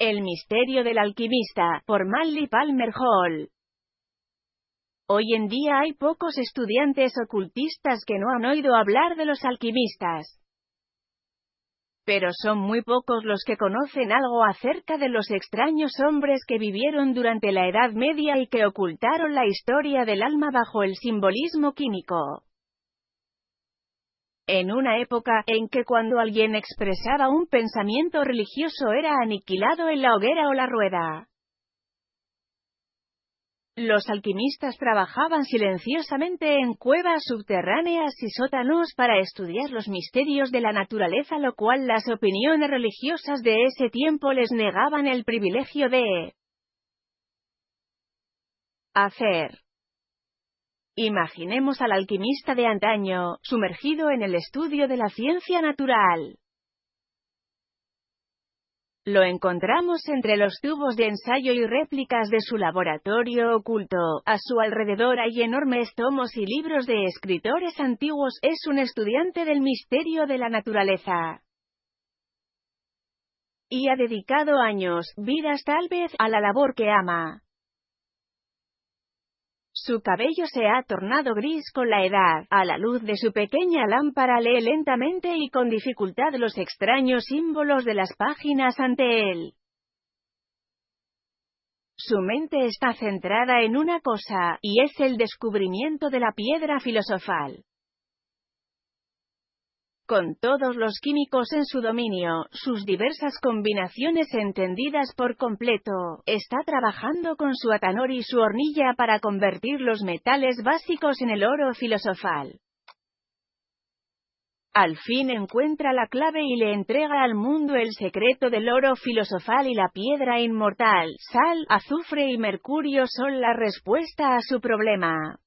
El misterio del alquimista, por Manly Palmer Hall. Hoy en día hay pocos estudiantes ocultistas que no han oído hablar de los alquimistas. Pero son muy pocos los que conocen algo acerca de los extraños hombres que vivieron durante la Edad Media y que ocultaron la historia del alma bajo el simbolismo químico. En una época en que cuando alguien expresaba un pensamiento religioso era aniquilado en la hoguera o la rueda. Los alquimistas trabajaban silenciosamente en cuevas subterráneas y sótanos para estudiar los misterios de la naturaleza, lo cual las opiniones religiosas de ese tiempo les negaban el privilegio de hacer. Imaginemos al alquimista de antaño, sumergido en el estudio de la ciencia natural. Lo encontramos entre los tubos de ensayo y réplicas de su laboratorio oculto. A su alrededor hay enormes tomos y libros de escritores antiguos. Es un estudiante del misterio de la naturaleza. Y ha dedicado años, vidas tal vez, a la labor que ama. Su cabello se ha tornado gris con la edad. A la luz de su pequeña lámpara lee lentamente y con dificultad los extraños símbolos de las páginas ante él. Su mente está centrada en una cosa, y es el descubrimiento de la piedra filosofal con todos los químicos en su dominio, sus diversas combinaciones entendidas por completo, está trabajando con su atanor y su hornilla para convertir los metales básicos en el oro filosofal. Al fin encuentra la clave y le entrega al mundo el secreto del oro filosofal y la piedra inmortal. Sal, azufre y mercurio son la respuesta a su problema.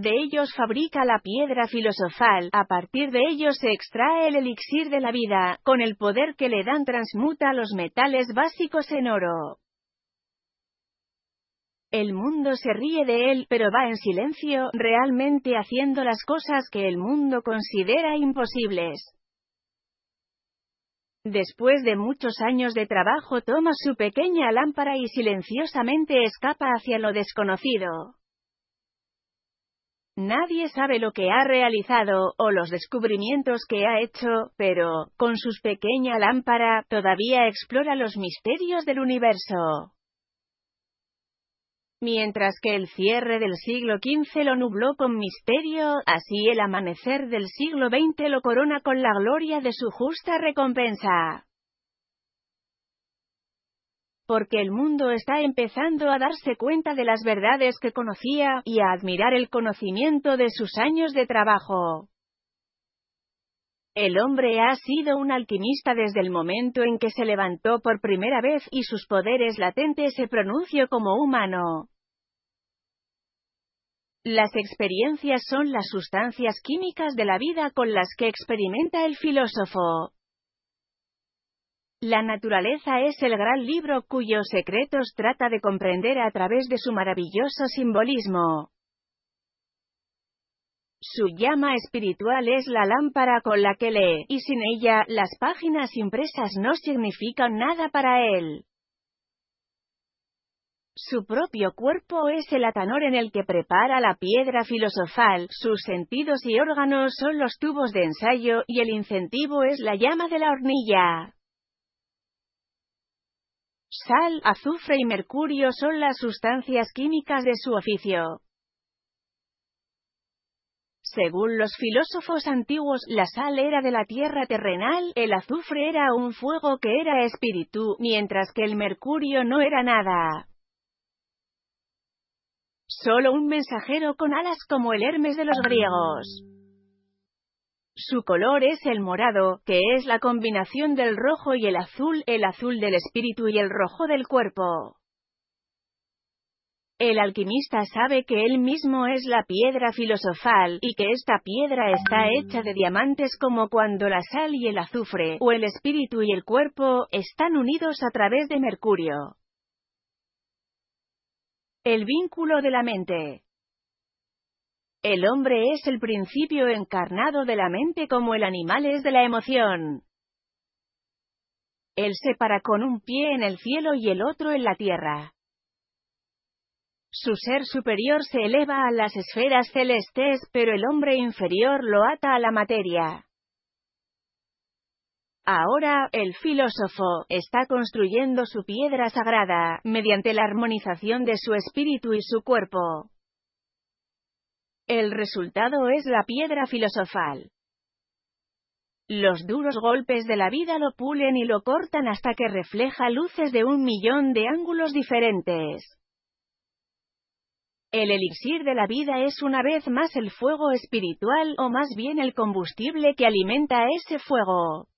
De ellos fabrica la piedra filosofal, a partir de ellos se extrae el elixir de la vida, con el poder que le dan transmuta los metales básicos en oro. El mundo se ríe de él, pero va en silencio, realmente haciendo las cosas que el mundo considera imposibles. Después de muchos años de trabajo toma su pequeña lámpara y silenciosamente escapa hacia lo desconocido. Nadie sabe lo que ha realizado, o los descubrimientos que ha hecho, pero, con sus pequeña lámpara, todavía explora los misterios del universo. Mientras que el cierre del siglo XV lo nubló con misterio, así el amanecer del siglo XX lo corona con la gloria de su justa recompensa porque el mundo está empezando a darse cuenta de las verdades que conocía, y a admirar el conocimiento de sus años de trabajo. El hombre ha sido un alquimista desde el momento en que se levantó por primera vez y sus poderes latentes se pronunció como humano. Las experiencias son las sustancias químicas de la vida con las que experimenta el filósofo. La naturaleza es el gran libro cuyos secretos trata de comprender a través de su maravilloso simbolismo. Su llama espiritual es la lámpara con la que lee, y sin ella, las páginas impresas no significan nada para él. Su propio cuerpo es el atanor en el que prepara la piedra filosofal, sus sentidos y órganos son los tubos de ensayo, y el incentivo es la llama de la hornilla. Sal, azufre y mercurio son las sustancias químicas de su oficio. Según los filósofos antiguos, la sal era de la tierra terrenal, el azufre era un fuego que era espíritu, mientras que el mercurio no era nada. Solo un mensajero con alas como el Hermes de los griegos. Su color es el morado, que es la combinación del rojo y el azul, el azul del espíritu y el rojo del cuerpo. El alquimista sabe que él mismo es la piedra filosofal, y que esta piedra está hecha de diamantes como cuando la sal y el azufre, o el espíritu y el cuerpo, están unidos a través de Mercurio. El vínculo de la mente. El hombre es el principio encarnado de la mente como el animal es de la emoción. Él se para con un pie en el cielo y el otro en la tierra. Su ser superior se eleva a las esferas celestes, pero el hombre inferior lo ata a la materia. Ahora, el filósofo, está construyendo su piedra sagrada, mediante la armonización de su espíritu y su cuerpo. El resultado es la piedra filosofal. Los duros golpes de la vida lo pulen y lo cortan hasta que refleja luces de un millón de ángulos diferentes. El elixir de la vida es una vez más el fuego espiritual o más bien el combustible que alimenta ese fuego.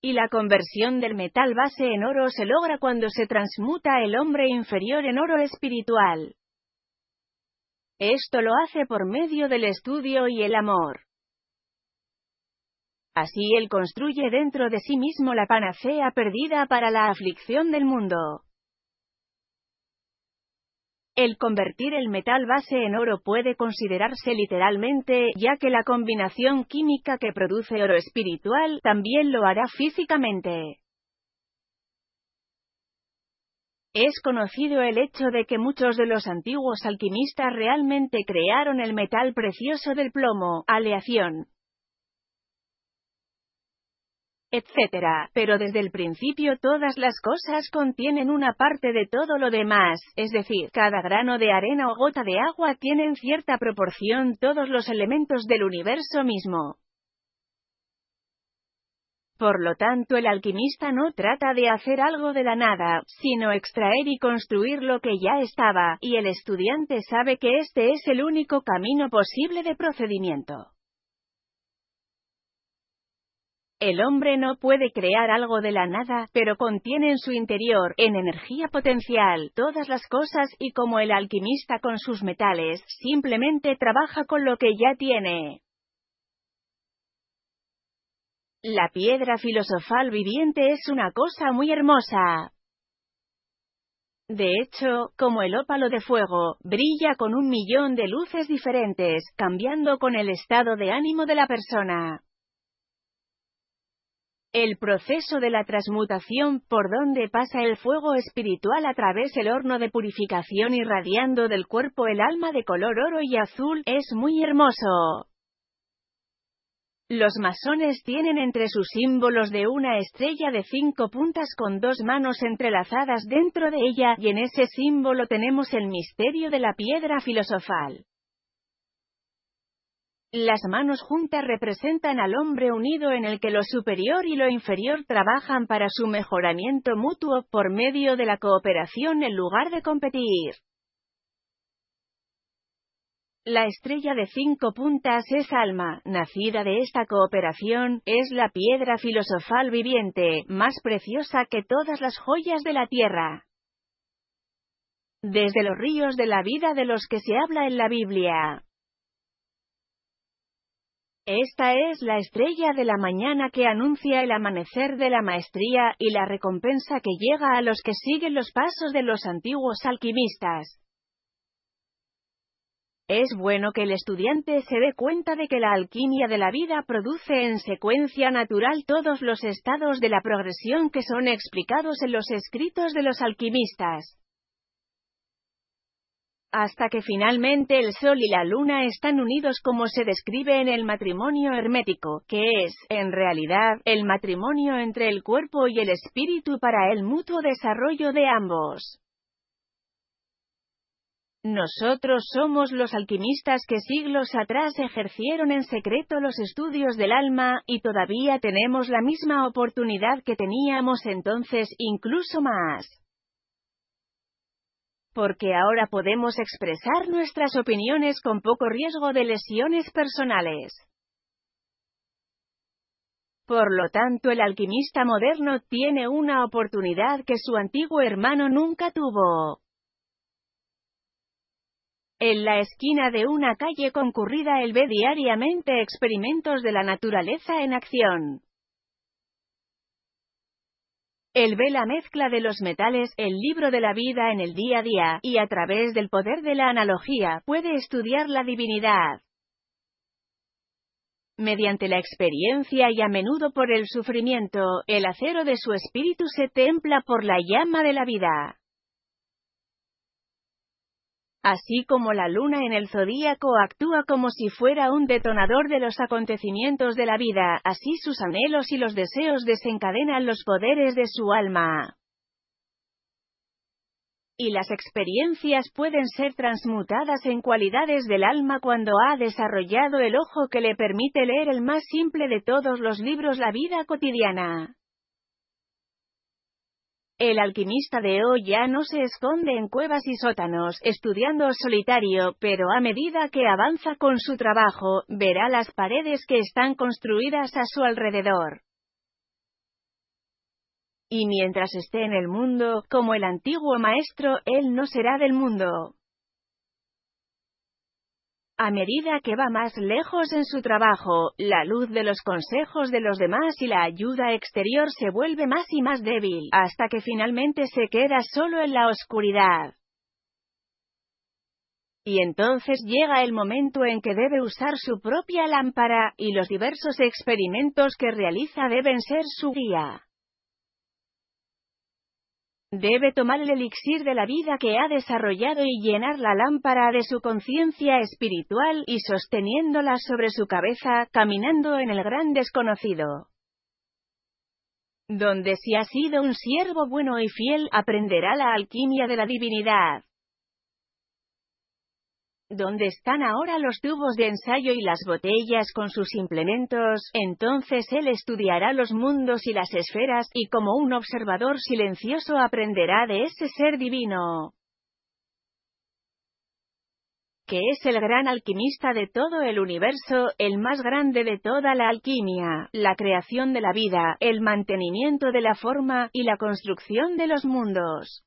Y la conversión del metal base en oro se logra cuando se transmuta el hombre inferior en oro espiritual. Esto lo hace por medio del estudio y el amor. Así él construye dentro de sí mismo la panacea perdida para la aflicción del mundo. El convertir el metal base en oro puede considerarse literalmente, ya que la combinación química que produce oro espiritual también lo hará físicamente. Es conocido el hecho de que muchos de los antiguos alquimistas realmente crearon el metal precioso del plomo, aleación, etc. Pero desde el principio todas las cosas contienen una parte de todo lo demás, es decir, cada grano de arena o gota de agua tienen cierta proporción todos los elementos del universo mismo. Por lo tanto el alquimista no trata de hacer algo de la nada, sino extraer y construir lo que ya estaba, y el estudiante sabe que este es el único camino posible de procedimiento. El hombre no puede crear algo de la nada, pero contiene en su interior, en energía potencial, todas las cosas y como el alquimista con sus metales, simplemente trabaja con lo que ya tiene. La piedra filosofal viviente es una cosa muy hermosa. De hecho, como el ópalo de fuego, brilla con un millón de luces diferentes, cambiando con el estado de ánimo de la persona. El proceso de la transmutación por donde pasa el fuego espiritual a través del horno de purificación irradiando del cuerpo el alma de color oro y azul es muy hermoso. Los masones tienen entre sus símbolos de una estrella de cinco puntas con dos manos entrelazadas dentro de ella, y en ese símbolo tenemos el misterio de la piedra filosofal. Las manos juntas representan al hombre unido en el que lo superior y lo inferior trabajan para su mejoramiento mutuo por medio de la cooperación en lugar de competir. La estrella de cinco puntas es alma, nacida de esta cooperación, es la piedra filosofal viviente, más preciosa que todas las joyas de la tierra. Desde los ríos de la vida de los que se habla en la Biblia. Esta es la estrella de la mañana que anuncia el amanecer de la maestría y la recompensa que llega a los que siguen los pasos de los antiguos alquimistas. Es bueno que el estudiante se dé cuenta de que la alquimia de la vida produce en secuencia natural todos los estados de la progresión que son explicados en los escritos de los alquimistas. Hasta que finalmente el Sol y la Luna están unidos como se describe en el matrimonio hermético, que es, en realidad, el matrimonio entre el cuerpo y el espíritu para el mutuo desarrollo de ambos. Nosotros somos los alquimistas que siglos atrás ejercieron en secreto los estudios del alma, y todavía tenemos la misma oportunidad que teníamos entonces, incluso más. Porque ahora podemos expresar nuestras opiniones con poco riesgo de lesiones personales. Por lo tanto el alquimista moderno tiene una oportunidad que su antiguo hermano nunca tuvo. En la esquina de una calle concurrida él ve diariamente experimentos de la naturaleza en acción. Él ve la mezcla de los metales, el libro de la vida en el día a día, y a través del poder de la analogía, puede estudiar la divinidad. Mediante la experiencia y a menudo por el sufrimiento, el acero de su espíritu se templa por la llama de la vida. Así como la luna en el zodíaco actúa como si fuera un detonador de los acontecimientos de la vida, así sus anhelos y los deseos desencadenan los poderes de su alma. Y las experiencias pueden ser transmutadas en cualidades del alma cuando ha desarrollado el ojo que le permite leer el más simple de todos los libros la vida cotidiana. El alquimista de hoy ya no se esconde en cuevas y sótanos, estudiando solitario, pero a medida que avanza con su trabajo, verá las paredes que están construidas a su alrededor. Y mientras esté en el mundo, como el antiguo maestro, él no será del mundo. A medida que va más lejos en su trabajo, la luz de los consejos de los demás y la ayuda exterior se vuelve más y más débil, hasta que finalmente se queda solo en la oscuridad. Y entonces llega el momento en que debe usar su propia lámpara, y los diversos experimentos que realiza deben ser su guía. Debe tomar el elixir de la vida que ha desarrollado y llenar la lámpara de su conciencia espiritual y sosteniéndola sobre su cabeza, caminando en el gran desconocido. Donde si ha sido un siervo bueno y fiel, aprenderá la alquimia de la divinidad. ¿Dónde están ahora los tubos de ensayo y las botellas con sus implementos? Entonces él estudiará los mundos y las esferas, y como un observador silencioso aprenderá de ese ser divino que es el gran alquimista de todo el universo, el más grande de toda la alquimia, la creación de la vida, el mantenimiento de la forma, y la construcción de los mundos.